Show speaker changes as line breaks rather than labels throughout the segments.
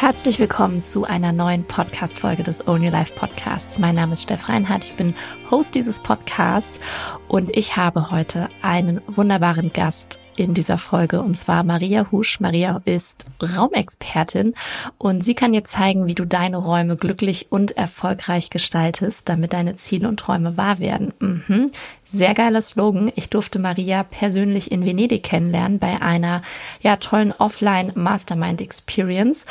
Herzlich willkommen zu einer neuen Podcast-Folge des Own Life Podcasts. Mein Name ist Steff Reinhardt, ich bin Host dieses Podcasts und ich habe heute einen wunderbaren Gast in dieser Folge und zwar Maria Husch. Maria ist Raumexpertin und sie kann dir zeigen, wie du deine Räume glücklich und erfolgreich gestaltest, damit deine Ziele und Träume wahr werden. Mhm. Sehr geiler Slogan. Ich durfte Maria persönlich in Venedig kennenlernen bei einer ja tollen Offline Mastermind Experience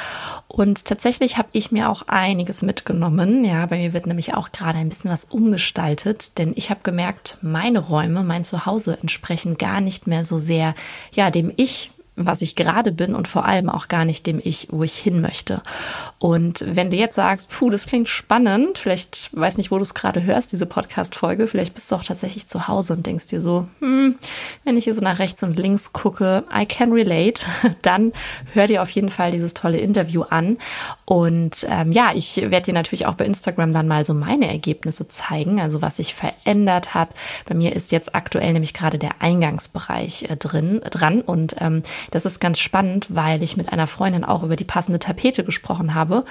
und tatsächlich habe ich mir auch einiges mitgenommen. Ja, bei mir wird nämlich auch gerade ein bisschen was umgestaltet, denn ich habe gemerkt, meine Räume, mein Zuhause entsprechen gar nicht mehr so sehr ja, dem Ich was ich gerade bin und vor allem auch gar nicht dem Ich, wo ich hin möchte. Und wenn du jetzt sagst, puh, das klingt spannend, vielleicht weiß nicht, wo du es gerade hörst, diese Podcast-Folge, vielleicht bist du auch tatsächlich zu Hause und denkst dir so, hm, wenn ich hier so nach rechts und links gucke, I can relate, dann hör dir auf jeden Fall dieses tolle Interview an. Und ähm, ja, ich werde dir natürlich auch bei Instagram dann mal so meine Ergebnisse zeigen, also was sich verändert hat. Bei mir ist jetzt aktuell nämlich gerade der Eingangsbereich äh, drin, dran und ähm, das ist ganz spannend, weil ich mit einer Freundin auch über die passende Tapete gesprochen habe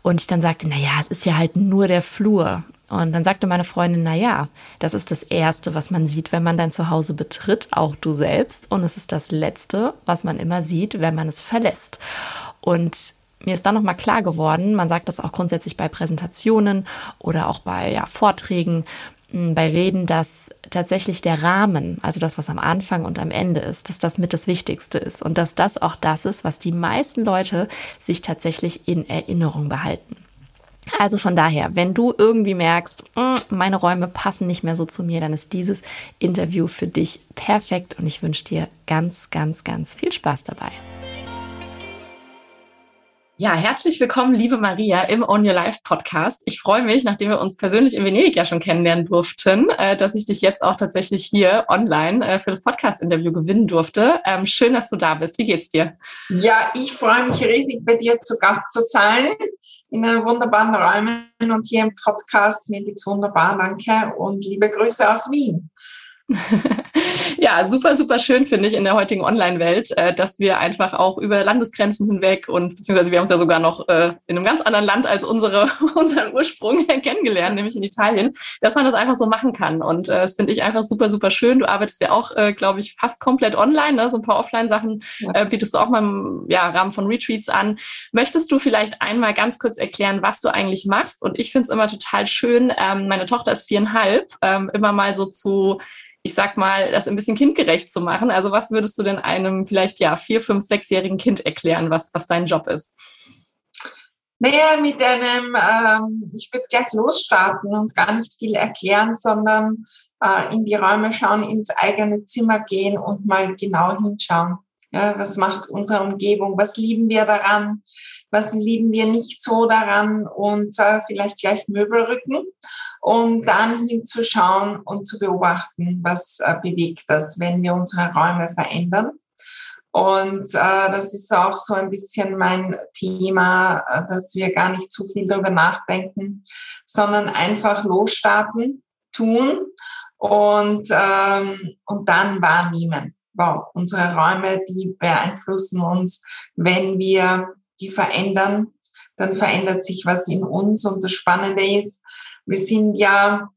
und ich dann sagte, na ja, es ist ja halt nur der Flur. Und dann sagte meine Freundin, na ja, das ist das erste, was man sieht, wenn man dein Zuhause betritt, auch du selbst. Und es ist das letzte, was man immer sieht, wenn man es verlässt. Und mir ist dann nochmal klar geworden, man sagt das auch grundsätzlich bei Präsentationen oder auch bei ja, Vorträgen, bei Reden, dass tatsächlich der Rahmen, also das, was am Anfang und am Ende ist, dass das mit das Wichtigste ist und dass das auch das ist, was die meisten Leute sich tatsächlich in Erinnerung behalten. Also von daher, wenn du irgendwie merkst, mm, meine Räume passen nicht mehr so zu mir, dann ist dieses Interview für dich perfekt und ich wünsche dir ganz, ganz, ganz viel Spaß dabei. Ja, herzlich willkommen, liebe Maria, im Own Your Life Podcast. Ich freue mich, nachdem wir uns persönlich in Venedig ja schon kennenlernen durften, äh, dass ich dich jetzt auch tatsächlich hier online äh, für das Podcast-Interview gewinnen durfte. Ähm, schön, dass du da bist. Wie geht's dir?
Ja, ich freue mich riesig, bei dir zu Gast zu sein in einem wunderbaren Räumen und hier im Podcast. Mir geht's wunderbar, danke und liebe Grüße aus Wien.
ja, super, super schön finde ich in der heutigen Online-Welt, äh, dass wir einfach auch über Landesgrenzen hinweg und beziehungsweise wir haben uns ja sogar noch äh, in einem ganz anderen Land als unsere, unseren Ursprung kennengelernt, nämlich in Italien, dass man das einfach so machen kann. Und äh, das finde ich einfach super, super schön. Du arbeitest ja auch, glaube ich, fast komplett online, ne? so ein paar Offline-Sachen äh, bietest du auch mal im ja, Rahmen von Retreats an. Möchtest du vielleicht einmal ganz kurz erklären, was du eigentlich machst? Und ich finde es immer total schön, ähm, meine Tochter ist viereinhalb, ähm, immer mal so zu ich sag mal, das ein bisschen kindgerecht zu machen. Also was würdest du denn einem vielleicht ja vier, fünf, sechsjährigen Kind erklären, was, was dein Job ist?
Naja, mit einem, ähm, ich würde gleich losstarten und gar nicht viel erklären, sondern äh, in die Räume schauen, ins eigene Zimmer gehen und mal genau hinschauen. Ja, was macht unsere Umgebung? Was lieben wir daran? Was lieben wir nicht so daran? Und äh, vielleicht gleich Möbel rücken, um dann hinzuschauen und zu beobachten, was äh, bewegt das, wenn wir unsere Räume verändern. Und äh, das ist auch so ein bisschen mein Thema, äh, dass wir gar nicht zu viel darüber nachdenken, sondern einfach losstarten, tun und, ähm, und dann wahrnehmen wow, unsere Räume, die beeinflussen uns. Wenn wir die verändern, dann verändert sich was in uns. Und das Spannende ist, wir sind ja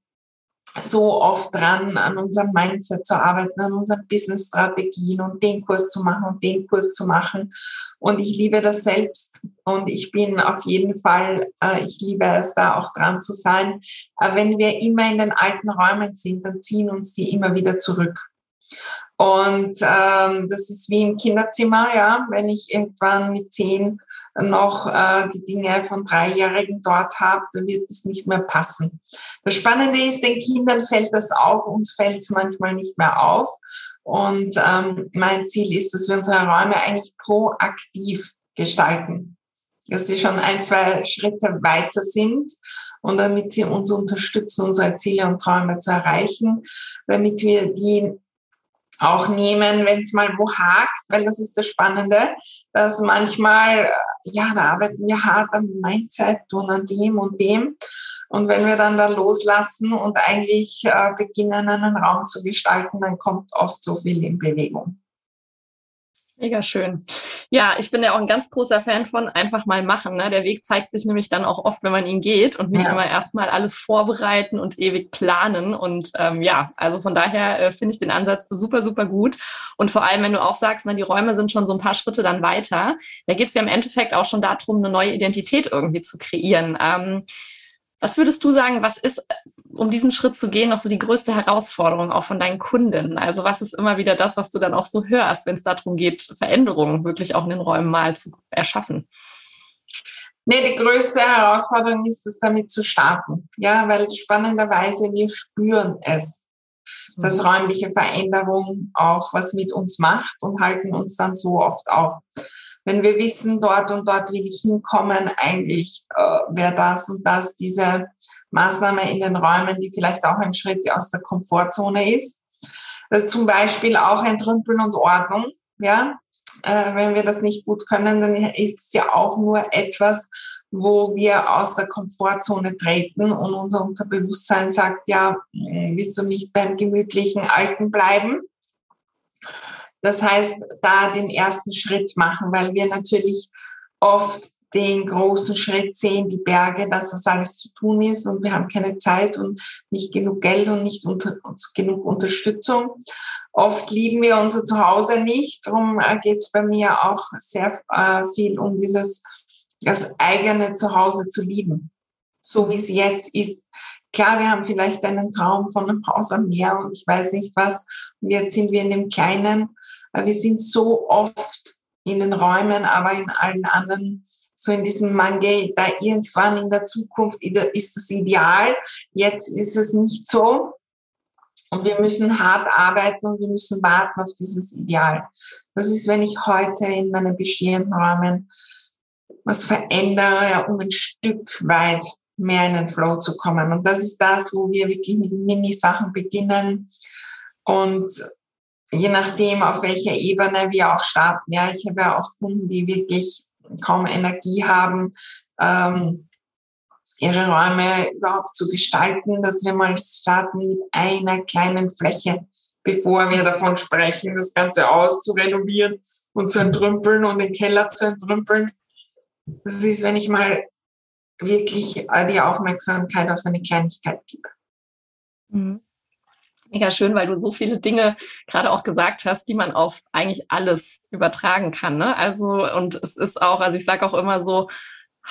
so oft dran, an unserem Mindset zu arbeiten, an unseren Business-Strategien und den Kurs zu machen und den Kurs zu machen. Und ich liebe das selbst. Und ich bin auf jeden Fall, äh, ich liebe es, da auch dran zu sein. Aber wenn wir immer in den alten Räumen sind, dann ziehen uns die immer wieder zurück. Und ähm, das ist wie im Kinderzimmer, ja, wenn ich irgendwann mit zehn noch äh, die Dinge von Dreijährigen dort habe, dann wird es nicht mehr passen. Das Spannende ist, den Kindern fällt das auf, uns fällt es manchmal nicht mehr auf. Und ähm, mein Ziel ist, dass wir unsere Räume eigentlich proaktiv gestalten. Dass sie schon ein, zwei Schritte weiter sind und damit sie uns unterstützen, unsere Ziele und Träume zu erreichen, damit wir die auch nehmen, wenn es mal wo hakt, weil das ist das Spannende, dass manchmal, ja, da arbeiten wir hart am Mindset und an dem und dem. Und wenn wir dann da loslassen und eigentlich äh, beginnen, einen Raum zu gestalten, dann kommt oft so viel in Bewegung.
Mega schön. Ja, ich bin ja auch ein ganz großer Fan von einfach mal machen. Ne? Der Weg zeigt sich nämlich dann auch oft, wenn man ihn geht und nicht ja. immer erstmal alles vorbereiten und ewig planen. Und ähm, ja, also von daher äh, finde ich den Ansatz super, super gut. Und vor allem, wenn du auch sagst, na, die Räume sind schon so ein paar Schritte dann weiter, da geht es ja im Endeffekt auch schon darum, eine neue Identität irgendwie zu kreieren. Ähm, was würdest du sagen, was ist, um diesen Schritt zu gehen, noch so die größte Herausforderung auch von deinen Kunden? Also was ist immer wieder das, was du dann auch so hörst, wenn es darum geht, Veränderungen wirklich auch in den Räumen mal zu erschaffen?
Nee, die größte Herausforderung ist es, damit zu starten. Ja, weil spannenderweise wir spüren es, dass mhm. räumliche Veränderung auch was mit uns macht und halten uns dann so oft auf wenn wir wissen, dort und dort will ich hinkommen, eigentlich äh, wäre das und das diese Maßnahme in den Räumen, die vielleicht auch ein Schritt aus der Komfortzone ist. Das ist zum Beispiel auch Entrümpeln und Ordnung. Ja, äh, wenn wir das nicht gut können, dann ist es ja auch nur etwas, wo wir aus der Komfortzone treten und unser Unterbewusstsein sagt, ja, willst du nicht beim gemütlichen Alten bleiben? Das heißt, da den ersten Schritt machen, weil wir natürlich oft den großen Schritt sehen, die Berge, das, was alles zu tun ist und wir haben keine Zeit und nicht genug Geld und nicht unter, genug Unterstützung. Oft lieben wir unser Zuhause nicht, darum äh, geht es bei mir auch sehr äh, viel um dieses, das eigene Zuhause zu lieben, so wie es jetzt ist. Klar, wir haben vielleicht einen Traum von einem Haus am Meer und ich weiß nicht was. Und jetzt sind wir in dem Kleinen wir sind so oft in den Räumen, aber in allen anderen so in diesem Mangel, da irgendwann in der Zukunft ist das ideal. Jetzt ist es nicht so. Und wir müssen hart arbeiten und wir müssen warten auf dieses Ideal. Das ist, wenn ich heute in meinen bestehenden Räumen was verändere, um ein Stück weit mehr in den Flow zu kommen. Und das ist das, wo wir wirklich mit Mini-Sachen beginnen und je nachdem, auf welcher Ebene wir auch starten. Ja, ich habe ja auch Kunden, die wirklich kaum Energie haben, ähm, ihre Räume überhaupt zu gestalten, dass wir mal starten mit einer kleinen Fläche, bevor wir davon sprechen, das Ganze auszurenovieren und zu entrümpeln und den Keller zu entrümpeln. Das ist, wenn ich mal wirklich die Aufmerksamkeit auf eine Kleinigkeit gebe.
Mhm mega schön, weil du so viele Dinge gerade auch gesagt hast, die man auf eigentlich alles übertragen kann. Ne? Also, und es ist auch, also ich sage auch immer so,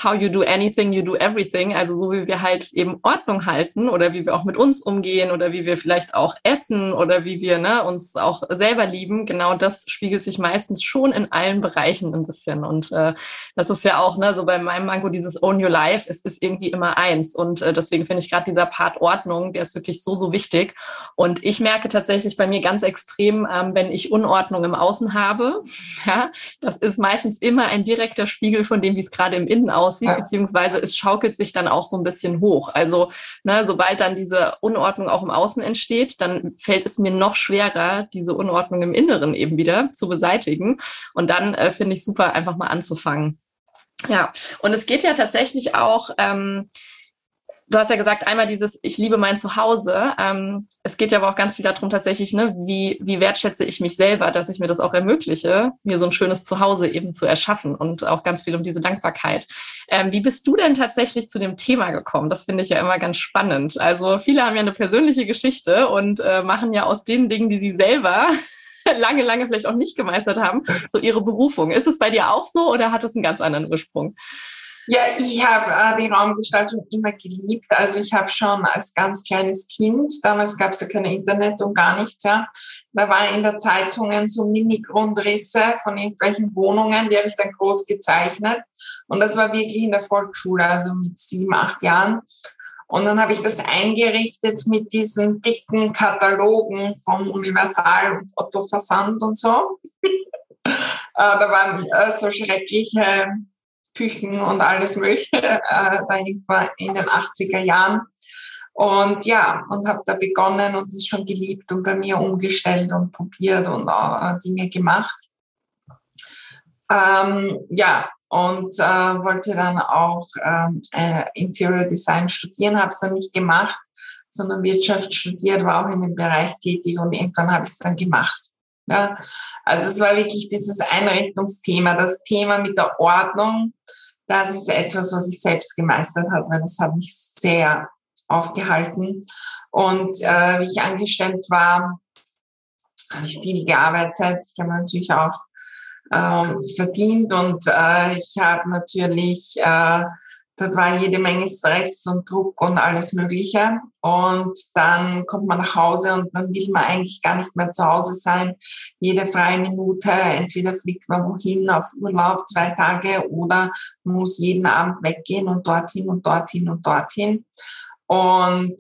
how you do anything, you do everything. Also so wie wir halt eben Ordnung halten oder wie wir auch mit uns umgehen oder wie wir vielleicht auch essen oder wie wir ne, uns auch selber lieben. Genau das spiegelt sich meistens schon in allen Bereichen ein bisschen. Und äh, das ist ja auch ne, so bei meinem Mango dieses Own Your Life. Es ist irgendwie immer eins. Und äh, deswegen finde ich gerade dieser Part Ordnung, der ist wirklich so, so wichtig. Und ich merke tatsächlich bei mir ganz extrem, ähm, wenn ich Unordnung im Außen habe, ja, das ist meistens immer ein direkter Spiegel von dem, wie es gerade im Innen aussieht aussieht, beziehungsweise es schaukelt sich dann auch so ein bisschen hoch. Also ne, sobald dann diese Unordnung auch im Außen entsteht, dann fällt es mir noch schwerer, diese Unordnung im Inneren eben wieder zu beseitigen. Und dann äh, finde ich super, einfach mal anzufangen. Ja, und es geht ja tatsächlich auch. Ähm, du hast ja gesagt, einmal dieses, ich liebe mein Zuhause. Ähm, es geht ja aber auch ganz viel darum tatsächlich, ne, wie, wie wertschätze ich mich selber, dass ich mir das auch ermögliche, mir so ein schönes Zuhause eben zu erschaffen und auch ganz viel um diese Dankbarkeit. Ähm, wie bist du denn tatsächlich zu dem Thema gekommen? Das finde ich ja immer ganz spannend. Also viele haben ja eine persönliche Geschichte und äh, machen ja aus den Dingen, die sie selber lange, lange vielleicht auch nicht gemeistert haben, so ihre Berufung. Ist es bei dir auch so oder hat es einen ganz anderen Ursprung?
Ja, ich habe äh, die Raumgestaltung immer geliebt. Also ich habe schon als ganz kleines Kind, damals gab es ja kein Internet und gar nichts, ja. Da war in der Zeitungen so Mini-Grundrisse von irgendwelchen Wohnungen, die habe ich dann groß gezeichnet. Und das war wirklich in der Volksschule, also mit sieben, acht Jahren. Und dann habe ich das eingerichtet mit diesen dicken Katalogen vom Universal und Otto Versand und so. äh, da waren äh, so schreckliche Küchen und alles Mögliche, äh, da irgendwann in den 80er Jahren. Und ja, und habe da begonnen und es schon geliebt und bei mir umgestellt und probiert und äh, Dinge gemacht. Ähm, ja, und äh, wollte dann auch ähm, äh, Interior Design studieren, habe es dann nicht gemacht, sondern Wirtschaft studiert, war auch in dem Bereich tätig und irgendwann habe ich es dann gemacht. Ja, also es war wirklich dieses Einrichtungsthema, das Thema mit der Ordnung. Das ist etwas, was ich selbst gemeistert habe, weil das hat mich sehr aufgehalten. Und äh, wie ich angestellt war, habe ich viel gearbeitet. Ich habe natürlich auch ähm, verdient und äh, ich habe natürlich äh, Dort war jede Menge Stress und Druck und alles Mögliche. Und dann kommt man nach Hause und dann will man eigentlich gar nicht mehr zu Hause sein. Jede freie Minute, entweder fliegt man wohin auf Urlaub, zwei Tage, oder muss jeden Abend weggehen und dorthin und dorthin und dorthin. Und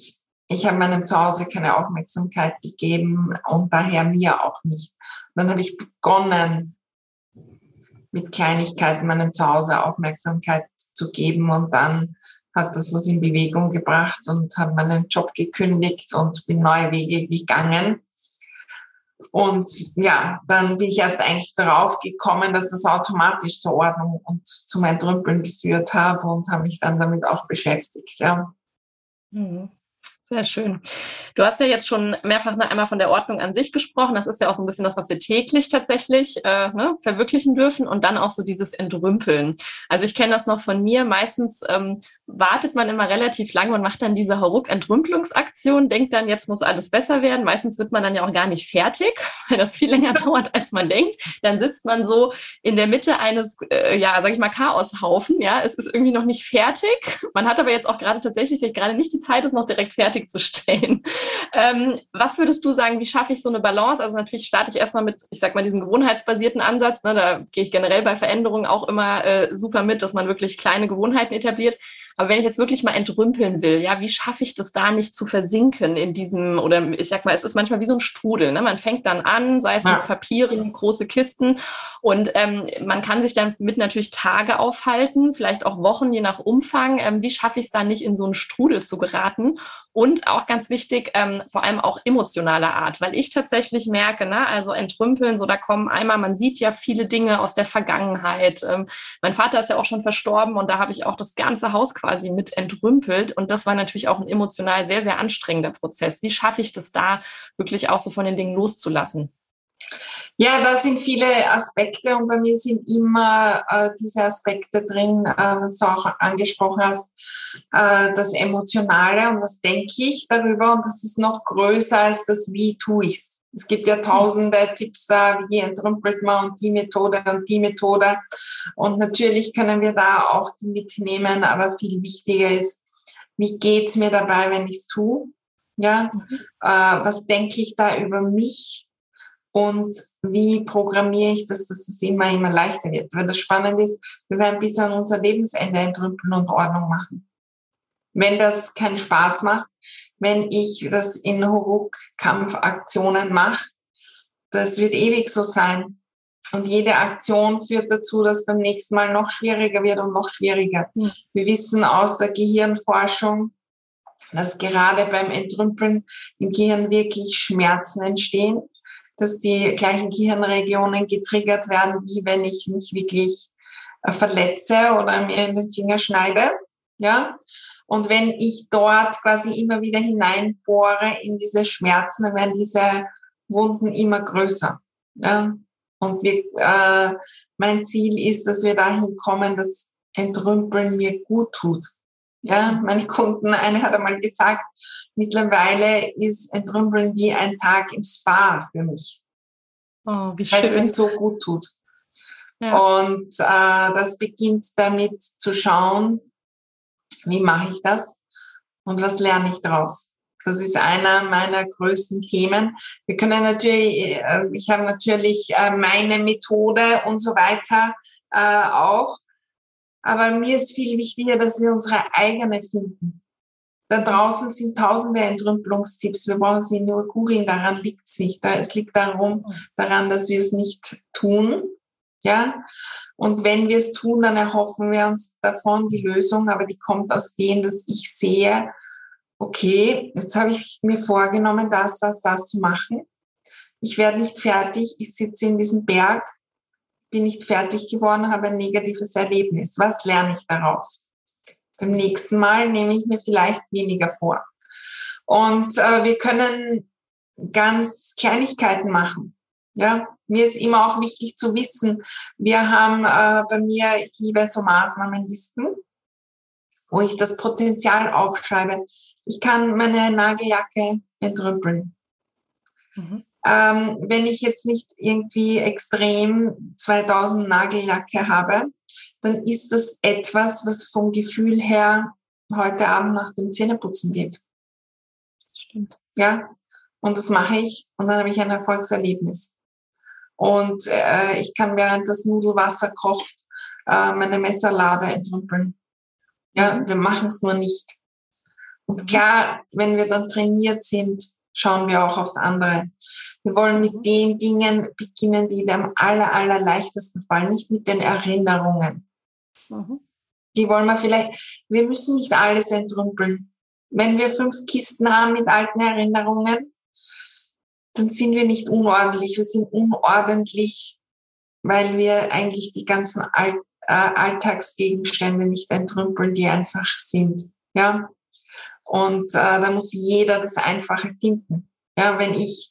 ich habe meinem Zuhause keine Aufmerksamkeit gegeben und daher mir auch nicht. Und dann habe ich begonnen, mit Kleinigkeiten meinem Zuhause Aufmerksamkeit zu geben. Und dann hat das was in Bewegung gebracht und habe meinen Job gekündigt und bin neue Wege gegangen. Und ja, dann bin ich erst eigentlich darauf gekommen, dass das automatisch zur Ordnung und zu meinen Trümpeln geführt habe und habe mich dann damit auch beschäftigt. Ja.
Mhm. Sehr schön. Du hast ja jetzt schon mehrfach einmal von der Ordnung an sich gesprochen. Das ist ja auch so ein bisschen das, was wir täglich tatsächlich äh, ne, verwirklichen dürfen und dann auch so dieses Entrümpeln. Also ich kenne das noch von mir. Meistens ähm, wartet man immer relativ lange und macht dann diese Hauruck-Entrümpelungsaktion, denkt dann, jetzt muss alles besser werden. Meistens wird man dann ja auch gar nicht fertig, weil das viel länger dauert, als man denkt. Dann sitzt man so in der Mitte eines, äh, ja, sag ich mal, Chaoshaufen. Ja, es ist irgendwie noch nicht fertig. Man hat aber jetzt auch gerade tatsächlich vielleicht gerade nicht die Zeit, es noch direkt fertig fertigzustellen. Ähm, was würdest du sagen, wie schaffe ich so eine Balance? Also natürlich starte ich erstmal mit, ich sag mal, diesem gewohnheitsbasierten Ansatz. Ne? Da gehe ich generell bei Veränderungen auch immer äh, super mit, dass man wirklich kleine Gewohnheiten etabliert. Aber wenn ich jetzt wirklich mal entrümpeln will, ja, wie schaffe ich das da nicht zu versinken in diesem, oder ich sag mal, es ist manchmal wie so ein Strudel. Ne? Man fängt dann an, sei es ja. mit Papieren, große Kisten. Und ähm, man kann sich dann mit natürlich Tage aufhalten, vielleicht auch Wochen, je nach Umfang. Ähm, wie schaffe ich es da nicht in so einen Strudel zu geraten? Und auch ganz wichtig, ähm, vor allem auch emotionaler Art, weil ich tatsächlich merke, ne, also entrümpeln, so da kommen einmal, man sieht ja viele Dinge aus der Vergangenheit. Ähm, mein Vater ist ja auch schon verstorben und da habe ich auch das ganze Haus quasi mit entrümpelt. Und das war natürlich auch ein emotional sehr, sehr anstrengender Prozess. Wie schaffe ich das da wirklich auch so von den Dingen loszulassen?
Ja, da sind viele Aspekte und bei mir sind immer äh, diese Aspekte drin, äh, was du auch angesprochen hast, äh, das Emotionale und was denke ich darüber und das ist noch größer als das Wie tue ich es. Es gibt ja tausende Tipps da, wie entrümpelt man und die Methode und die Methode. Und natürlich können wir da auch die mitnehmen, aber viel wichtiger ist, wie geht's mir dabei, wenn ich es tue? Ja, mhm. äh, was denke ich da über mich? und wie programmiere ich das, dass es immer, immer leichter wird. Weil das Spannende ist, wir werden bis an unser Lebensende entrümpeln und Ordnung machen. Wenn das keinen Spaß macht, wenn ich das in Huruk-Kampfaktionen mache, das wird ewig so sein. Und jede Aktion führt dazu, dass beim nächsten Mal noch schwieriger wird und noch schwieriger. Wir wissen aus der Gehirnforschung, dass gerade beim Entrümpeln im Gehirn wirklich Schmerzen entstehen dass die gleichen Gehirnregionen getriggert werden, wie wenn ich mich wirklich äh, verletze oder mir in den Finger schneide. Ja. Und wenn ich dort quasi immer wieder hineinbohre in diese Schmerzen, dann werden diese Wunden immer größer. Ja. Und wir, äh, mein Ziel ist, dass wir dahin kommen, dass Entrümpeln mir gut tut. Ja, meine Kunden, eine hat einmal gesagt, mittlerweile ist Entrümpeln wie ein Tag im Spa für mich. Oh, wie schön. Weil es mir so gut tut. Ja. Und äh, das beginnt damit zu schauen, wie mache ich das und was lerne ich daraus. Das ist einer meiner größten Themen. Wir können natürlich, äh, ich habe natürlich äh, meine Methode und so weiter äh, auch. Aber mir ist viel wichtiger, dass wir unsere eigene finden. Da draußen sind tausende Entrümpelungstipps. Wir brauchen sie nur googeln. Daran liegt es nicht. Es liegt darum, daran, dass wir es nicht tun. Ja. Und wenn wir es tun, dann erhoffen wir uns davon die Lösung. Aber die kommt aus dem, dass ich sehe, okay, jetzt habe ich mir vorgenommen, das, das, das zu machen. Ich werde nicht fertig. Ich sitze in diesem Berg bin nicht fertig geworden, habe ein negatives Erlebnis. Was lerne ich daraus? Beim nächsten Mal nehme ich mir vielleicht weniger vor. Und äh, wir können ganz Kleinigkeiten machen. Ja, mir ist immer auch wichtig zu wissen, wir haben äh, bei mir, ich liebe so Maßnahmenlisten, wo ich das Potenzial aufschreibe. Ich kann meine Nageljacke entrüppeln. Mhm. Ähm, wenn ich jetzt nicht irgendwie extrem 2000 Nageljacke habe, dann ist das etwas, was vom Gefühl her heute Abend nach dem Zähneputzen geht. Stimmt. Ja, und das mache ich und dann habe ich ein Erfolgserlebnis. Und äh, ich kann während das Nudelwasser kocht äh, meine Messerlade entrümpeln. Ja, wir machen es nur nicht. Und klar, wenn wir dann trainiert sind, schauen wir auch aufs andere. Wir wollen mit den Dingen beginnen, die am aller, aller leichtesten fallen, nicht mit den Erinnerungen. Mhm. Die wollen wir vielleicht, wir müssen nicht alles entrümpeln. Wenn wir fünf Kisten haben mit alten Erinnerungen, dann sind wir nicht unordentlich. Wir sind unordentlich, weil wir eigentlich die ganzen All äh, Alltagsgegenstände nicht entrümpeln, die einfach sind. Ja. Und äh, da muss jeder das Einfache finden. Ja, wenn ich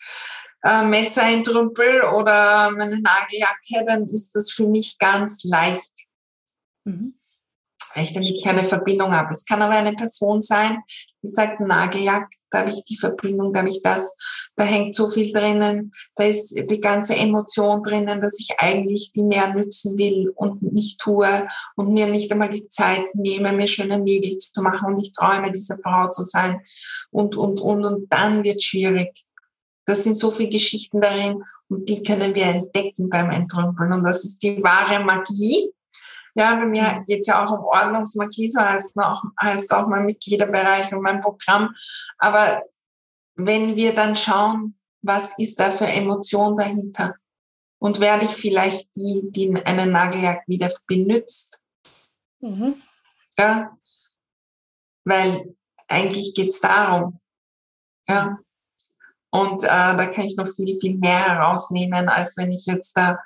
äh, Messer entrümpel oder meine Nageljacke, dann ist das für mich ganz leicht. Mhm. Weil ich damit keine Verbindung habe. Es kann aber eine Person sein, die sagt, Nagellack, da habe ich die Verbindung, da habe ich das, da hängt so viel drinnen, da ist die ganze Emotion drinnen, dass ich eigentlich die mehr nützen will und nicht tue und mir nicht einmal die Zeit nehme, mir schöne Nägel zu machen und ich träume, diese Frau zu sein und, und, und, und dann wird schwierig. Das sind so viele Geschichten darin und die können wir entdecken beim Entrümpeln und das ist die wahre Magie ja, bei mir mhm. geht es ja auch um Ordnungsmarkie, so heißt, auch, heißt auch mein Mitgliederbereich und mein Programm. Aber wenn wir dann schauen, was ist da für Emotion dahinter? Und werde ich vielleicht die, die einen Nagellack wieder benutzt? Mhm. Ja, weil eigentlich geht's darum. Ja. Und äh, da kann ich noch viel, viel mehr herausnehmen, als wenn ich jetzt da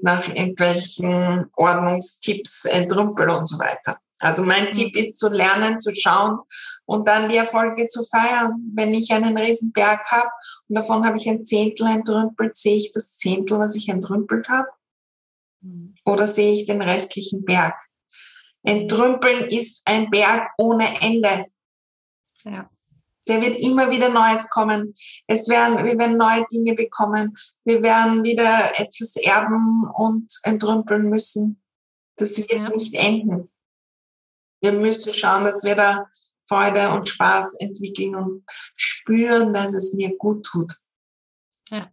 nach irgendwelchen Ordnungstipps entrümpel und so weiter. Also mein mhm. Tipp ist zu lernen, zu schauen und dann die Erfolge zu feiern. Wenn ich einen riesen Berg habe und davon habe ich ein Zehntel entrümpelt, sehe ich das Zehntel, was ich entrümpelt habe? Mhm. Oder sehe ich den restlichen Berg? Entrümpeln ist ein Berg ohne Ende. Ja. Der wird immer wieder Neues kommen. Es werden, wir werden neue Dinge bekommen. Wir werden wieder etwas erben und entrümpeln müssen. Das wird ja. nicht enden. Wir müssen schauen, dass wir da Freude und Spaß entwickeln und spüren, dass es mir gut tut.
Ja.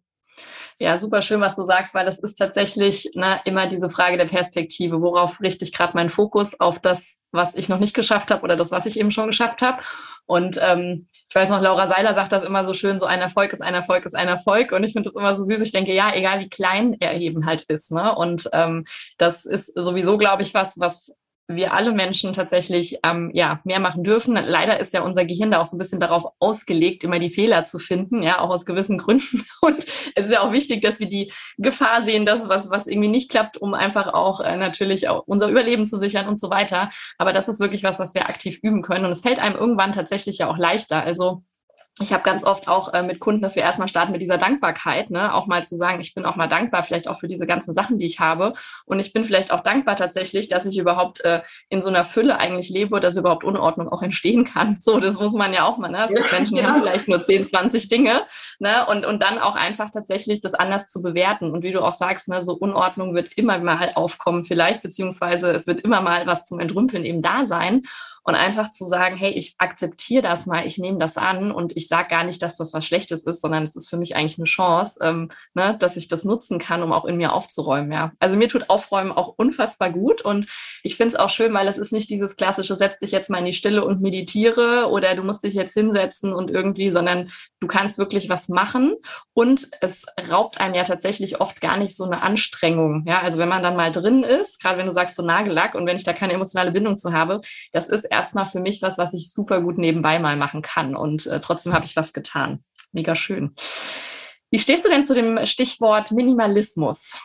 Ja, super schön, was du sagst, weil das ist tatsächlich ne, immer diese Frage der Perspektive. Worauf richte ich gerade meinen Fokus? Auf das, was ich noch nicht geschafft habe oder das, was ich eben schon geschafft habe? Und ähm, ich weiß noch, Laura Seiler sagt das immer so schön, so ein Erfolg ist ein Erfolg ist ein Erfolg. Und ich finde das immer so süß. Ich denke, ja, egal wie klein er eben halt ist. Ne? Und ähm, das ist sowieso, glaube ich, was, was wir alle Menschen tatsächlich ähm, ja, mehr machen dürfen. Leider ist ja unser Gehirn da auch so ein bisschen darauf ausgelegt, immer die Fehler zu finden, ja, auch aus gewissen Gründen. Und es ist ja auch wichtig, dass wir die Gefahr sehen, dass was, was irgendwie nicht klappt, um einfach auch äh, natürlich auch unser Überleben zu sichern und so weiter. Aber das ist wirklich was, was wir aktiv üben können. Und es fällt einem irgendwann tatsächlich ja auch leichter. Also ich habe ganz oft auch äh, mit Kunden, dass wir erstmal starten mit dieser Dankbarkeit, ne? auch mal zu sagen, ich bin auch mal dankbar, vielleicht auch für diese ganzen Sachen, die ich habe. Und ich bin vielleicht auch dankbar tatsächlich, dass ich überhaupt äh, in so einer Fülle eigentlich lebe, dass überhaupt Unordnung auch entstehen kann. So, das muss man ja auch mal. Ne? Es gibt Menschen, die haben vielleicht nur 10, 20 Dinge. Ne? Und, und dann auch einfach tatsächlich das anders zu bewerten. Und wie du auch sagst, ne, so Unordnung wird immer mal aufkommen vielleicht, beziehungsweise es wird immer mal was zum Entrümpeln eben da sein und einfach zu sagen, hey, ich akzeptiere das mal, ich nehme das an und ich sage gar nicht, dass das was Schlechtes ist, sondern es ist für mich eigentlich eine Chance, ähm, ne, dass ich das nutzen kann, um auch in mir aufzuräumen. Ja. Also mir tut Aufräumen auch unfassbar gut und ich finde es auch schön, weil es ist nicht dieses klassische, setz dich jetzt mal in die Stille und meditiere oder du musst dich jetzt hinsetzen und irgendwie, sondern du kannst wirklich was machen und es raubt einem ja tatsächlich oft gar nicht so eine Anstrengung. Ja, also wenn man dann mal drin ist, gerade wenn du sagst so Nagellack und wenn ich da keine emotionale Bindung zu habe, das ist erstmal für mich was, was ich super gut nebenbei mal machen kann. Und äh, trotzdem habe ich was getan. Mega schön. Wie stehst du denn zu dem Stichwort Minimalismus?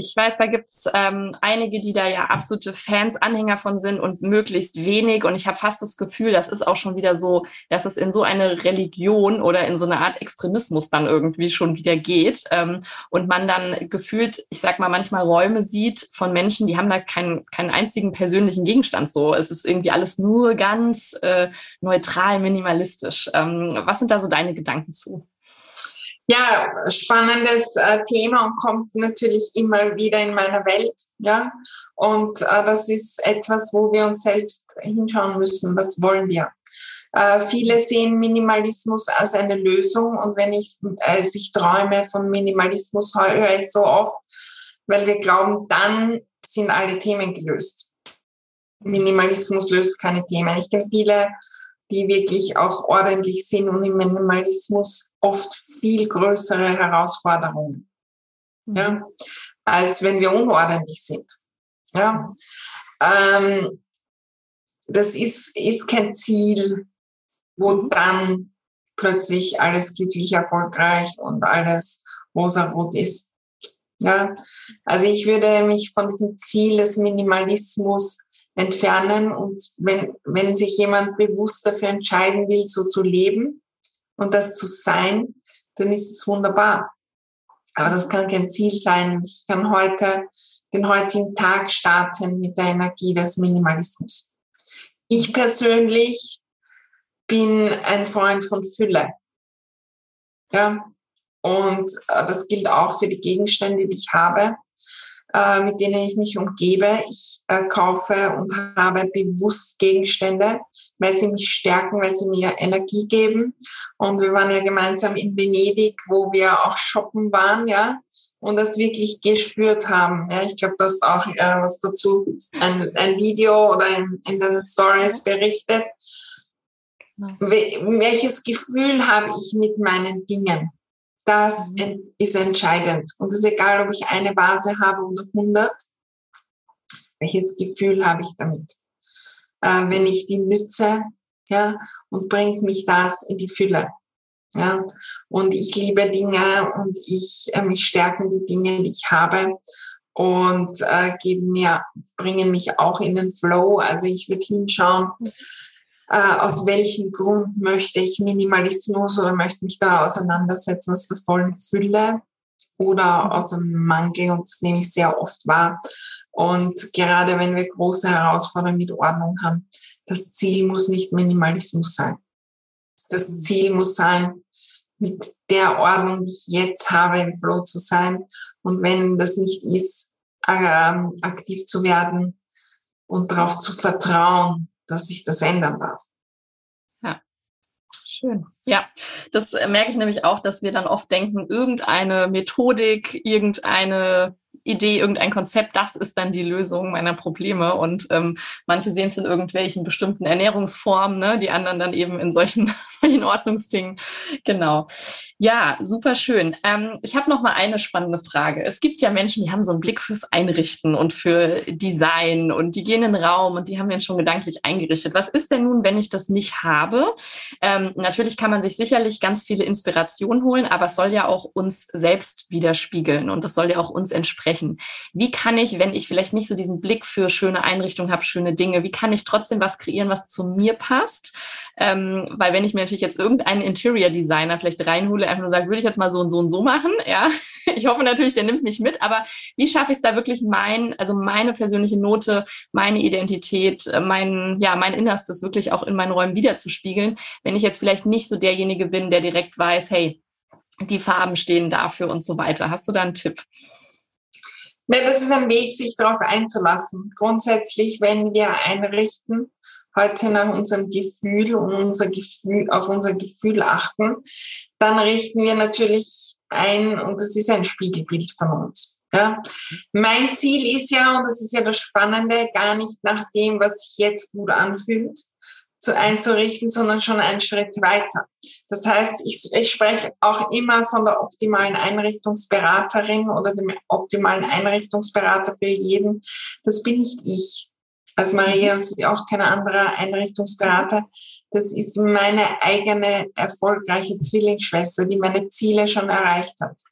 Ich weiß, da gibt's ähm, einige, die da ja absolute Fans, Anhänger von sind und möglichst wenig. Und ich habe fast das Gefühl, das ist auch schon wieder so, dass es in so eine Religion oder in so eine Art Extremismus dann irgendwie schon wieder geht. Ähm, und man dann gefühlt, ich sag mal, manchmal Räume sieht von Menschen, die haben da keinen, keinen einzigen persönlichen Gegenstand so. Es ist irgendwie alles nur ganz äh, neutral, minimalistisch. Ähm, was sind da so deine Gedanken zu?
Ja, spannendes äh, Thema und kommt natürlich immer wieder in meiner Welt. Ja, und äh, das ist etwas, wo wir uns selbst hinschauen müssen. Was wollen wir? Äh, viele sehen Minimalismus als eine Lösung und wenn ich, äh, ich träume von Minimalismus, höre ich so oft, weil wir glauben, dann sind alle Themen gelöst. Minimalismus löst keine Themen. Ich kenne viele die wirklich auch ordentlich sind und im Minimalismus oft viel größere Herausforderungen, mhm. ja, als wenn wir unordentlich sind. Ja. Ähm, das ist, ist kein Ziel, wo mhm. dann plötzlich alles glücklich, erfolgreich und alles rosarot ist. Ja, also ich würde mich von diesem Ziel des Minimalismus entfernen. Und wenn, wenn sich jemand bewusst dafür entscheiden will, so zu leben und das zu sein, dann ist es wunderbar. Aber das kann kein Ziel sein. Ich kann heute den heutigen Tag starten mit der Energie des Minimalismus. Ich persönlich bin ein Freund von Fülle. Ja, und äh, das gilt auch für die Gegenstände, die ich habe äh, mit denen ich mich umgebe. Ich äh, kaufe und habe bewusst Gegenstände, weil sie mich stärken, weil sie mir Energie geben. Und wir waren ja gemeinsam in Venedig, wo wir auch shoppen waren, ja, und das wirklich gespürt haben. Ja, ich glaube, du hast auch äh, was dazu, ein, ein Video oder in, in deinen Stories berichtet. Welches Gefühl habe ich mit meinen Dingen? Das mhm. ist entscheidend. Und es ist egal, ob ich eine Vase habe oder 100. Welches Gefühl habe ich damit? Äh, wenn ich die nütze, ja, und bringt mich das in die Fülle. Ja, und ich liebe Dinge und ich, äh, mich stärken die Dinge, die ich habe und äh, geben mir, bringen mich auch in den Flow. Also ich würde hinschauen, mhm äh, aus welchem Grund möchte ich Minimalismus oder möchte mich da auseinandersetzen aus der vollen Fülle oder aus einem Mangel und das nehme ich sehr oft wahr. Und gerade wenn wir große Herausforderungen mit Ordnung haben, das Ziel muss nicht Minimalismus sein. Das. Ziel muss sein, mit der Ordnung, die ich jetzt habe, im Flow zu sein. Und wenn das nicht ist, äh, aktiv zu werden und darauf zu vertrauen, dass sich das ändern darf.
Ja, schön. Ja, das merke ich nämlich auch, dass wir dann oft denken, irgendeine Methodik, irgendeine Idee, irgendein Konzept, das ist dann die Lösung meiner Probleme. Und ähm, manche sehen es in irgendwelchen bestimmten Ernährungsformen, ne? die anderen dann eben in solchen, solchen Ordnungsdingen. Genau. Ja, super schön. Ähm, ich habe noch mal eine spannende Frage. Es gibt ja Menschen, die haben so einen Blick fürs Einrichten und für Design und die gehen in den Raum und die haben den schon gedanklich eingerichtet. Was ist denn nun, wenn ich das nicht habe? Ähm, natürlich kann man sich sicherlich ganz viele Inspirationen holen, aber es soll ja auch uns selbst widerspiegeln und es soll ja auch uns entsprechen. Wie kann ich, wenn ich vielleicht nicht so diesen Blick für schöne Einrichtungen habe, schöne Dinge, wie kann ich trotzdem was kreieren, was zu mir passt? Ähm, weil wenn ich mir natürlich jetzt irgendeinen Interior Designer vielleicht reinhole, einfach nur sage, würde ich jetzt mal so und so und so machen, ja. Ich hoffe natürlich, der nimmt mich mit, aber wie schaffe ich es da wirklich mein, also meine persönliche Note, meine Identität, äh, mein, ja, mein Innerstes wirklich auch in meinen Räumen wiederzuspiegeln, wenn ich jetzt vielleicht nicht so derjenige bin, der direkt weiß, hey, die Farben stehen dafür und so weiter. Hast du da einen Tipp?
Ja, das ist ein Weg, sich darauf einzulassen. Grundsätzlich, wenn wir einrichten, heute nach unserem Gefühl und unser Gefühl, auf unser Gefühl achten, dann richten wir natürlich ein, und das ist ein Spiegelbild von uns. Ja. Mein Ziel ist ja, und das ist ja das Spannende, gar nicht nach dem, was sich jetzt gut anfühlt, zu einzurichten, sondern schon einen Schritt weiter. Das heißt, ich, ich spreche auch immer von der optimalen Einrichtungsberaterin oder dem optimalen Einrichtungsberater für jeden. Das bin nicht ich als Maria, das ist auch kein anderer Einrichtungsberater. Das ist meine eigene erfolgreiche Zwillingsschwester, die meine Ziele schon erreicht hat.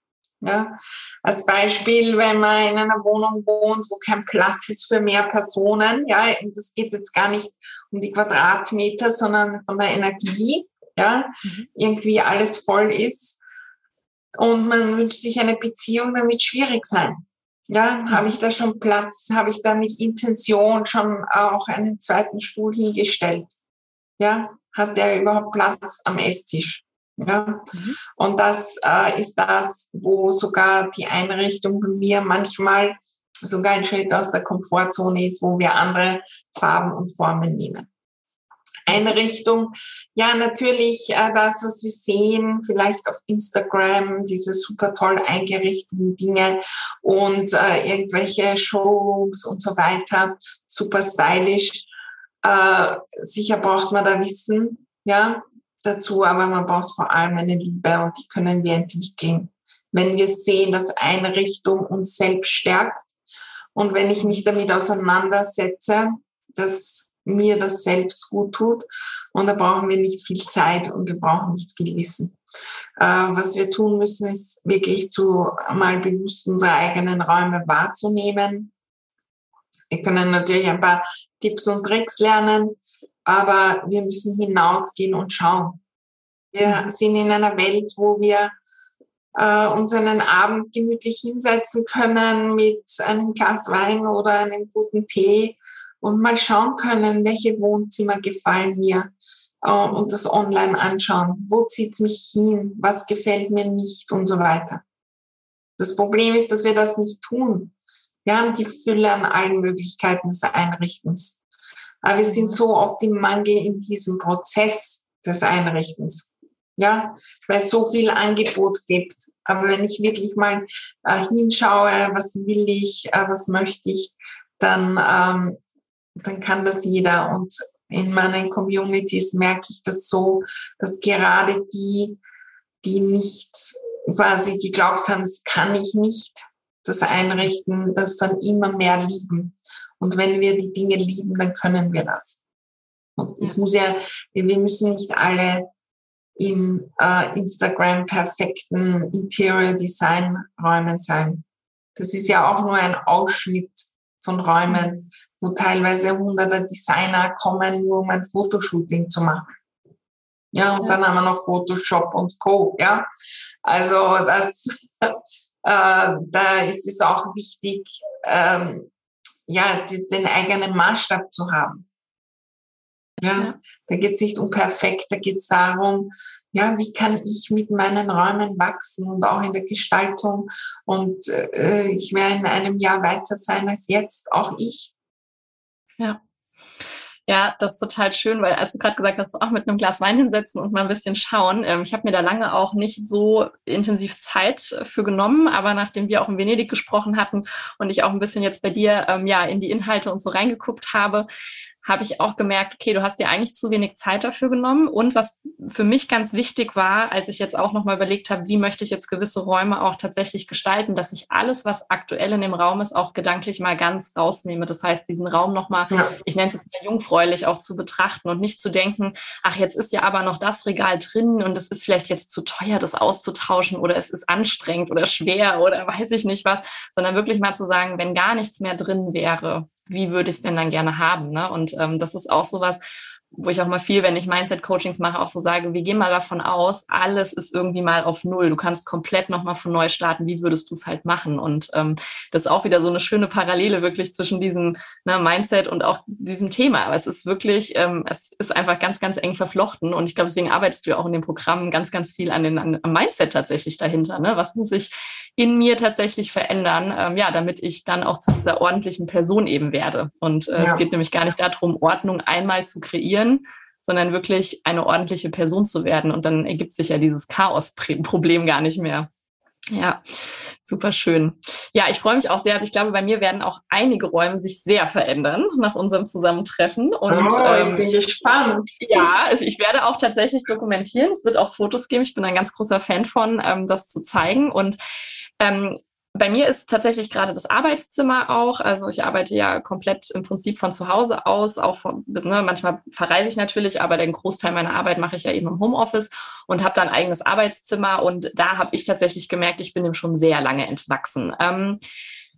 Ja, als Beispiel, wenn man in einer Wohnung wohnt, wo kein Platz ist für mehr Personen, ja, das geht jetzt gar nicht um die Quadratmeter, sondern von der Energie, ja, mhm. irgendwie alles voll ist und man wünscht sich eine Beziehung, wird schwierig sein. Ja, habe ich da schon Platz? Habe ich da mit Intention schon auch einen zweiten Stuhl hingestellt? Ja, hat der überhaupt Platz am Esstisch? Ja? Mhm. Und das äh, ist das, wo sogar die Einrichtung bei mir manchmal sogar ein Schritt aus der Komfortzone ist, wo wir andere Farben und Formen nehmen. Einrichtung, ja natürlich äh, das, was wir sehen, vielleicht auf Instagram, diese super toll eingerichteten Dinge und äh, irgendwelche Showrooms und so weiter, super stylisch. Äh, sicher braucht man da Wissen, ja, dazu, aber man braucht vor allem eine Liebe und die können wir entwickeln. Wenn wir sehen, dass Einrichtung uns selbst stärkt und wenn ich mich damit auseinandersetze, dass mir das selbst gut tut und da brauchen wir nicht viel Zeit und wir brauchen nicht viel Wissen. Äh, was wir tun müssen, ist wirklich zu mal bewusst unsere eigenen Räume wahrzunehmen. Wir können natürlich ein paar Tipps und Tricks lernen, aber wir müssen hinausgehen und schauen. Wir mhm. sind in einer Welt, wo wir äh, uns einen Abend gemütlich hinsetzen können mit einem Glas Wein oder einem guten Tee und mal schauen können, welche Wohnzimmer gefallen mir äh, und das online anschauen. Wo zieht mich hin? Was gefällt mir nicht und so weiter. Das Problem ist, dass wir das nicht tun. Wir haben die Fülle an allen Möglichkeiten des Einrichtens. Aber wir sind so oft im Mangel in diesem Prozess des Einrichtens. Ja, weil es so viel Angebot gibt. Aber wenn ich wirklich mal äh, hinschaue, was will ich, äh, was möchte ich, dann, ähm, dann kann das jeder. Und in meinen Communities merke ich das so, dass gerade die, die nicht quasi geglaubt haben, das kann ich nicht, das einrichten, das dann immer mehr lieben. Und wenn wir die Dinge lieben, dann können wir das. Und es muss ja, wir müssen nicht alle in äh, Instagram perfekten Interior Design Räumen sein. Das ist ja auch nur ein Ausschnitt von Räumen, wo teilweise hunderte Designer kommen, nur um ein Fotoshooting zu machen. Ja, und dann haben wir noch Photoshop und Co. Ja, also das, äh, da ist es auch wichtig, ähm, ja, die, den eigenen Maßstab zu haben. Ja, ja. da geht es nicht um perfekt, da geht es darum, ja, wie kann ich mit meinen Räumen wachsen und auch in der Gestaltung und äh, ich werde in einem Jahr weiter sein als jetzt, auch ich.
Ja. Ja, das ist total schön, weil als du gerade gesagt hast, auch mit einem Glas Wein hinsetzen und mal ein bisschen schauen. Ähm, ich habe mir da lange auch nicht so intensiv Zeit für genommen, aber nachdem wir auch in Venedig gesprochen hatten und ich auch ein bisschen jetzt bei dir ähm, ja in die Inhalte und so reingeguckt habe, habe ich auch gemerkt, okay, du hast dir eigentlich zu wenig Zeit dafür genommen. Und was für mich ganz wichtig war, als ich jetzt auch nochmal überlegt habe, wie möchte ich jetzt gewisse Räume auch tatsächlich gestalten, dass ich alles, was aktuell in dem Raum ist, auch gedanklich mal ganz rausnehme. Das heißt, diesen Raum nochmal, ja. ich nenne es jetzt mal jungfräulich, auch zu betrachten und nicht zu denken, ach, jetzt ist ja aber noch das Regal drin und es ist vielleicht jetzt zu teuer, das auszutauschen oder es ist anstrengend oder schwer oder weiß ich nicht was, sondern wirklich mal zu sagen, wenn gar nichts mehr drin wäre, wie würde ich es denn dann gerne haben? Ne? Und ähm, das ist auch sowas, wo ich auch mal viel, wenn ich Mindset-Coachings mache, auch so sage, wir gehen mal davon aus, alles ist irgendwie mal auf Null. Du kannst komplett nochmal von neu starten. Wie würdest du es halt machen? Und ähm, das ist auch wieder so eine schöne Parallele wirklich zwischen diesem ne, Mindset und auch diesem Thema. Aber es ist wirklich, ähm, es ist einfach ganz, ganz eng verflochten. Und ich glaube, deswegen arbeitest du ja auch in dem Programm ganz, ganz viel an den an, am Mindset tatsächlich dahinter. Ne? Was muss ich in mir tatsächlich verändern, ähm, ja, damit ich dann auch zu dieser ordentlichen Person eben werde. Und äh, ja. es geht nämlich gar nicht darum, Ordnung einmal zu kreieren, sondern wirklich eine ordentliche Person zu werden. Und dann ergibt sich ja dieses Chaos-Problem gar nicht mehr. Ja, super schön. Ja, ich freue mich auch sehr. Also ich glaube, bei mir werden auch einige Räume sich sehr verändern nach unserem Zusammentreffen.
Und, oh, ich ähm, bin gespannt.
Ja, also ich werde auch tatsächlich dokumentieren. Es wird auch Fotos geben. Ich bin ein ganz großer Fan von, ähm, das zu zeigen. Und ähm, Bei mir ist tatsächlich gerade das Arbeitszimmer auch. Also ich arbeite ja komplett im Prinzip von zu Hause aus. Auch von, ne, manchmal verreise ich natürlich, aber den Großteil meiner Arbeit mache ich ja eben im Homeoffice und habe da ein eigenes Arbeitszimmer. Und da habe ich tatsächlich gemerkt, ich bin dem schon sehr lange entwachsen. Ähm,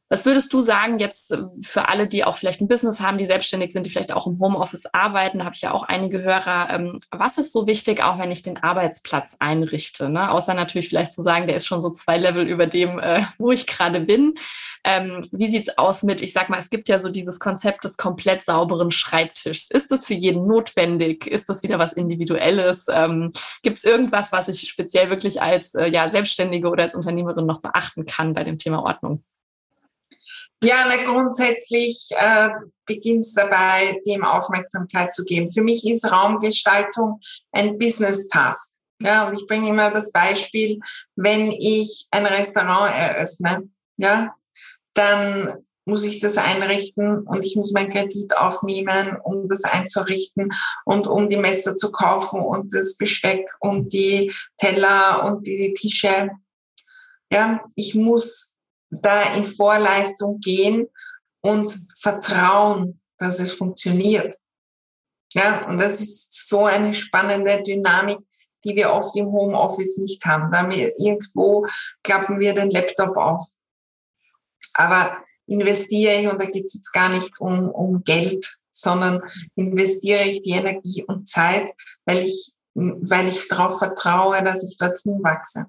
was würdest du sagen jetzt äh, für alle, die auch vielleicht ein Business haben, die selbstständig sind, die vielleicht auch im Homeoffice arbeiten, habe ich ja auch einige Hörer. Ähm, was ist so wichtig, auch wenn ich den Arbeitsplatz einrichte? Ne? Außer natürlich vielleicht zu sagen, der ist schon so zwei Level über dem, äh, wo ich gerade bin. Ähm, wie sieht's aus mit, ich sag mal, es gibt ja so dieses Konzept des komplett sauberen Schreibtischs. Ist das für jeden notwendig? Ist das wieder was Individuelles? Ähm, gibt es irgendwas, was ich speziell wirklich als äh, ja, Selbstständige oder als Unternehmerin noch beachten kann bei dem Thema Ordnung?
Ja, na, grundsätzlich äh, beginnt es dabei, dem Aufmerksamkeit zu geben. Für mich ist Raumgestaltung ein Business-Task. Ja, und ich bringe immer das Beispiel, wenn ich ein Restaurant eröffne, ja, dann muss ich das einrichten und ich muss meinen Kredit aufnehmen, um das einzurichten und um die Messer zu kaufen und das Besteck und die Teller und die Tische. Ja, ich muss da in Vorleistung gehen und vertrauen, dass es funktioniert. Ja, und das ist so eine spannende Dynamik, die wir oft im Homeoffice nicht haben. Da wir irgendwo klappen wir den Laptop auf. Aber investiere ich, und da geht es jetzt gar nicht um, um Geld, sondern investiere ich die Energie und Zeit, weil ich, weil ich darauf vertraue, dass ich dorthin wachse.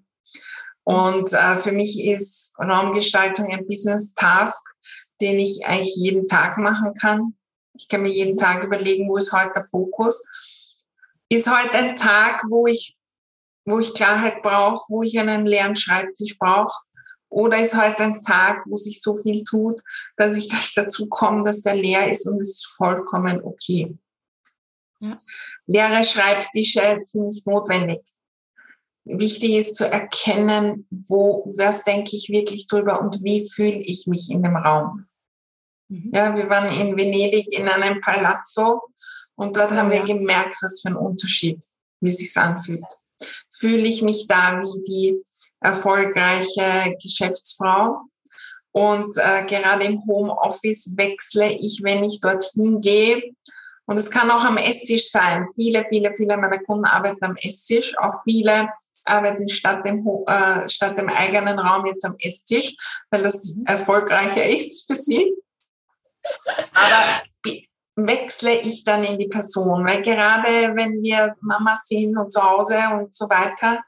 Und äh, für mich ist Raumgestaltung ein Business Task, den ich eigentlich jeden Tag machen kann. Ich kann mir jeden Tag überlegen, wo ist heute der Fokus. Ist heute ein Tag, wo ich, wo ich Klarheit brauche, wo ich einen leeren Schreibtisch brauche? Oder ist heute ein Tag, wo sich so viel tut, dass ich gleich dazu komme, dass der leer ist und es ist vollkommen okay. Ja. Leere Schreibtische sind nicht notwendig wichtig ist zu erkennen, wo, was denke ich wirklich drüber und wie fühle ich mich in dem Raum. Mhm. Ja, wir waren in Venedig in einem Palazzo und dort haben wir gemerkt, was für ein Unterschied, wie sich's anfühlt. Fühle ich mich da wie die erfolgreiche Geschäftsfrau und äh, gerade im Homeoffice wechsle ich, wenn ich dorthin gehe. Und es kann auch am Esstisch sein. Viele, viele, viele meiner Kunden arbeiten am Esstisch. Auch viele arbeiten statt dem, äh, statt dem eigenen Raum jetzt am Esstisch, weil das mhm. erfolgreicher ist für sie. Aber wechsle ich dann in die Person, weil gerade wenn wir Mama sind und zu Hause und so weiter,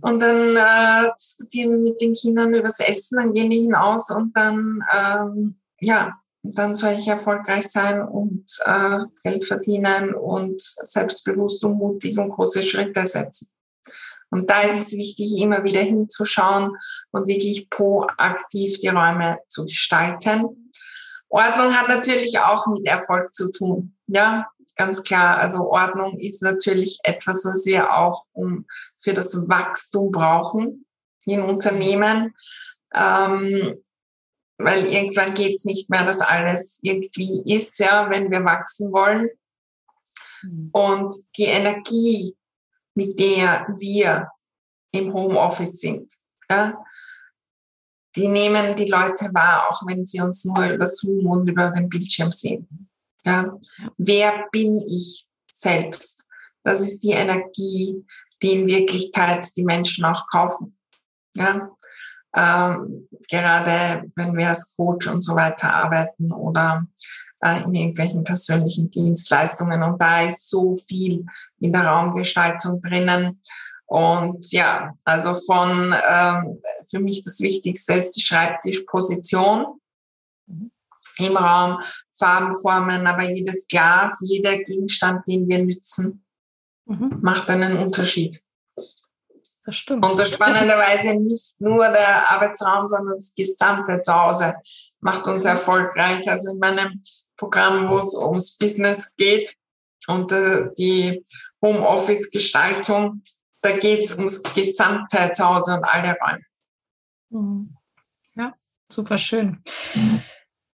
und dann äh, diskutieren wir mit den Kindern über das Essen, dann gehen die hinaus und dann, ähm, ja, dann soll ich erfolgreich sein und äh, Geld verdienen und selbstbewusst und mutig und große Schritte setzen. Und da ist es wichtig, immer wieder hinzuschauen und wirklich proaktiv die Räume zu gestalten. Ordnung hat natürlich auch mit Erfolg zu tun. Ja, ganz klar. Also Ordnung ist natürlich etwas, was wir auch um, für das Wachstum brauchen in Unternehmen. Ähm, weil irgendwann geht es nicht mehr, dass alles irgendwie ist, ja, wenn wir wachsen wollen. Mhm. Und die Energie, mit der wir im Homeoffice sind. Ja? Die nehmen die Leute wahr, auch wenn sie uns nur über Zoom und über den Bildschirm sehen. Ja? Wer bin ich selbst? Das ist die Energie, die in Wirklichkeit die Menschen auch kaufen. Ja? Ähm, gerade wenn wir als Coach und so weiter arbeiten oder äh, in irgendwelchen persönlichen Dienstleistungen. Und da ist so viel in der Raumgestaltung drinnen. Und ja, also von, ähm, für mich das Wichtigste ist die Schreibtischposition mhm. im Raum, Farbenformen, aber jedes Glas, jeder Gegenstand, den wir nützen, mhm. macht einen Unterschied. Das stimmt. Und das spannenderweise nicht nur der Arbeitsraum, sondern das gesamte Zuhause macht uns mhm. erfolgreich. Also in meinem Programm, wo es ums Business geht und äh, die Homeoffice-Gestaltung. Da geht es ums gesamte Zuhause und alle Räume.
Mhm. Ja, super schön. Mhm.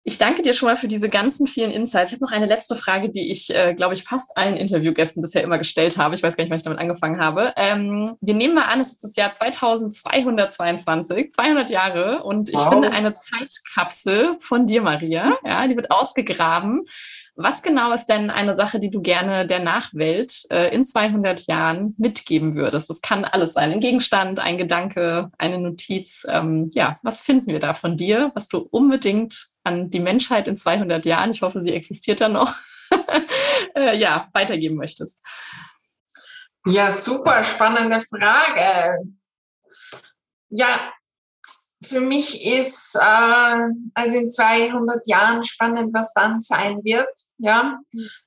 Ich danke dir schon mal für diese ganzen vielen Insights. Ich habe noch eine letzte Frage, die ich, äh, glaube ich, fast allen Interviewgästen bisher immer gestellt habe. Ich weiß gar nicht, wann ich damit angefangen habe. Ähm, wir nehmen mal an, es ist das Jahr 2222, 200 Jahre, und ich wow. finde eine Zeitkapsel von dir, Maria. Ja, die wird ausgegraben. Was genau ist denn eine Sache, die du gerne der Nachwelt äh, in 200 Jahren mitgeben würdest? Das kann alles sein. Ein Gegenstand, ein Gedanke, eine Notiz. Ähm, ja, was finden wir da von dir, was du unbedingt an die Menschheit in 200 Jahren, ich hoffe, sie existiert dann noch, äh, ja, weitergeben möchtest?
Ja, super spannende Frage. Ja, für mich ist äh, also in 200 Jahren spannend, was dann sein wird. Ja,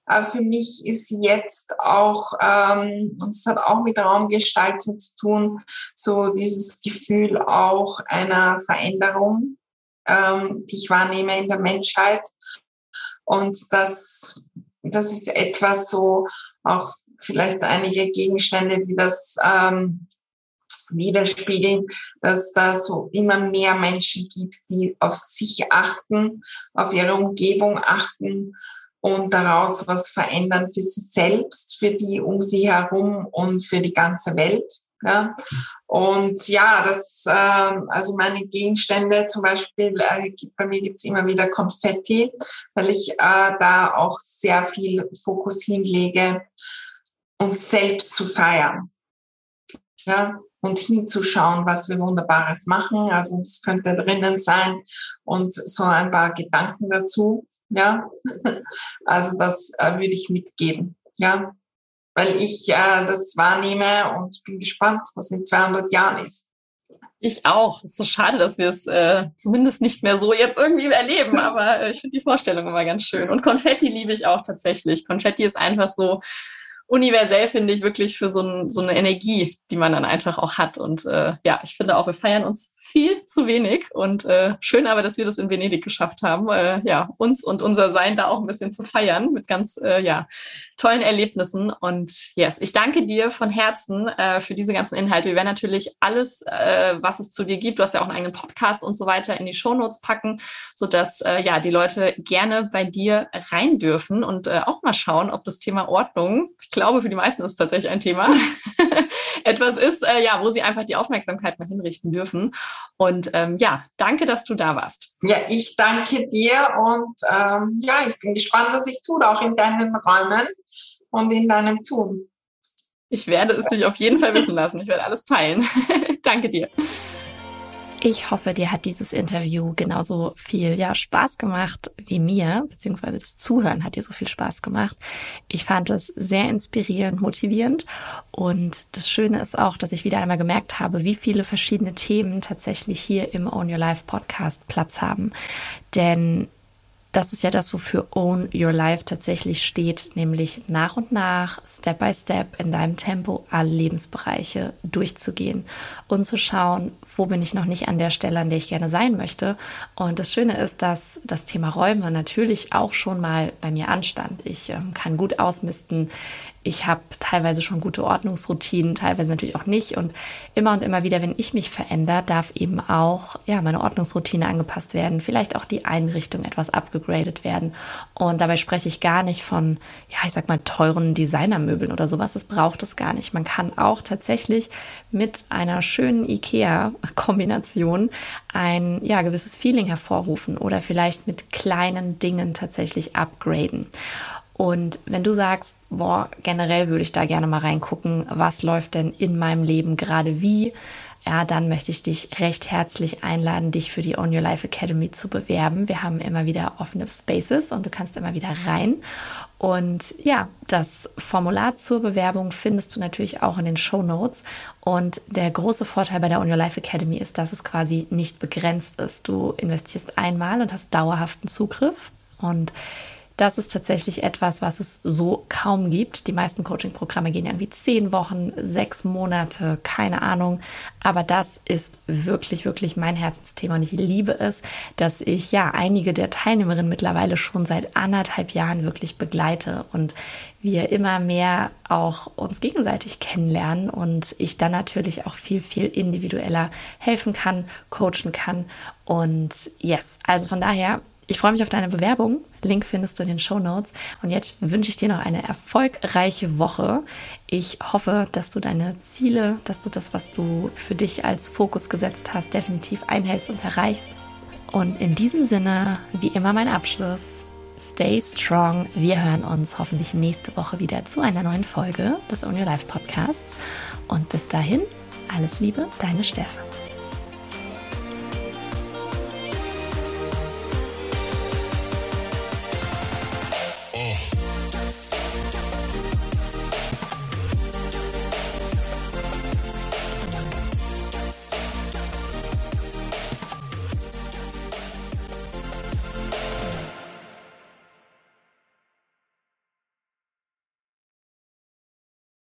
äh, für mich ist jetzt auch ähm, und es hat auch mit Raumgestaltung zu tun, so dieses Gefühl auch einer Veränderung, ähm, die ich wahrnehme in der Menschheit und das das ist etwas so auch vielleicht einige Gegenstände, die das ähm, widerspiegeln, dass da so immer mehr Menschen gibt, die auf sich achten, auf ihre Umgebung achten und daraus was verändern für sich selbst, für die um sie herum und für die ganze Welt. Ja. Und ja, das, äh, also meine Gegenstände zum Beispiel, äh, bei mir gibt's immer wieder Konfetti, weil ich äh, da auch sehr viel Fokus hinlege, uns selbst zu feiern. Ja, und hinzuschauen, was wir Wunderbares machen. Also es könnte drinnen sein und so ein paar Gedanken dazu. Ja, also das äh, würde ich mitgeben. Ja, weil ich äh, das wahrnehme und bin gespannt, was in 200 Jahren ist.
Ich auch. Es ist so schade, dass wir es äh, zumindest nicht mehr so jetzt irgendwie erleben, aber äh, ich finde die Vorstellung immer ganz schön. Und Konfetti liebe ich auch tatsächlich. Konfetti ist einfach so, universell, finde ich, wirklich für so, ein, so, eine Energie, die man dann einfach auch hat. Und äh, ja, ich finde auch, wir feiern uns viel zu wenig. Und äh, schön aber, dass wir das in Venedig geschafft haben, äh, ja, uns und unser Sein da auch ein bisschen zu feiern mit ganz, äh, ja, tollen Erlebnissen. Und yes, ich danke dir von Herzen äh, für diese ganzen Inhalte. Wir werden natürlich alles, äh, was es zu dir gibt, du hast ja auch einen eigenen Podcast und so weiter, in die Shownotes packen, sodass äh, ja die Leute gerne bei dir rein dürfen und äh, auch mal schauen, ob das Thema Ordnung, ich glaube, für die meisten ist es tatsächlich ein Thema, etwas ist, äh, ja, wo sie einfach die Aufmerksamkeit mal hinrichten dürfen. Und ähm, ja, danke, dass du da warst.
Ja, ich danke dir und ähm, ja, ich bin gespannt, was ich tue, auch in deinen Räumen und in deinem Tun.
Ich werde es dich auf jeden Fall wissen lassen. Ich werde alles teilen. danke dir. Ich hoffe, dir hat dieses Interview genauso viel ja, Spaß gemacht wie mir, beziehungsweise das Zuhören hat dir so viel Spaß gemacht. Ich fand es sehr inspirierend, motivierend und das Schöne ist auch, dass ich wieder einmal gemerkt habe, wie viele verschiedene Themen tatsächlich hier im Own Your Life Podcast Platz haben. Denn das ist ja das, wofür Own Your Life tatsächlich steht, nämlich nach und nach, Step by Step, in deinem Tempo alle Lebensbereiche durchzugehen und zu schauen, wo bin ich noch nicht an der Stelle, an der ich gerne sein möchte. Und das Schöne ist, dass das Thema Räume natürlich auch schon mal bei mir anstand. Ich ähm, kann gut ausmisten. Ich habe teilweise schon gute Ordnungsroutinen, teilweise natürlich auch nicht. Und immer und immer wieder, wenn ich mich verändere, darf eben auch ja, meine Ordnungsroutine angepasst werden, vielleicht auch die Einrichtung etwas abgegradet werden. Und dabei spreche ich gar nicht von, ja, ich sag mal, teuren Designermöbeln oder sowas. Das braucht es gar nicht. Man kann auch tatsächlich mit einer schönen IKEA-Kombination ein ja, gewisses Feeling hervorrufen oder vielleicht mit kleinen Dingen tatsächlich upgraden. Und wenn du sagst, boah, generell würde ich da gerne mal reingucken, was läuft denn in meinem Leben gerade wie, ja, dann möchte ich dich recht herzlich einladen, dich für die On Your Life Academy zu bewerben. Wir haben immer wieder offene Spaces und du kannst immer wieder rein. Und ja, das Formular zur Bewerbung findest du natürlich auch in den Show Notes. Und der große Vorteil bei der On Your Life Academy ist, dass es quasi nicht begrenzt ist. Du investierst einmal und hast dauerhaften Zugriff. Und das ist tatsächlich etwas, was es so kaum gibt. Die meisten Coaching-Programme gehen irgendwie zehn Wochen, sechs Monate, keine Ahnung. Aber das ist wirklich, wirklich mein Herzensthema und ich liebe es, dass ich ja einige der Teilnehmerinnen mittlerweile schon seit anderthalb Jahren wirklich begleite und wir immer mehr auch uns gegenseitig kennenlernen und ich dann natürlich auch viel, viel individueller helfen kann, coachen kann. Und yes, also von daher
Ich freue mich auf deine Bewerbung. Link findest du in den Show Notes. Und jetzt wünsche ich dir noch eine erfolgreiche Woche. Ich hoffe, dass du deine Ziele, dass du das, was du für dich als Fokus gesetzt hast, definitiv einhältst und erreichst. Und in diesem Sinne, wie immer mein Abschluss. Stay strong. Wir hören uns hoffentlich nächste Woche wieder zu einer neuen Folge des Own Your Life Podcasts. Und bis dahin, alles Liebe, deine Stefan.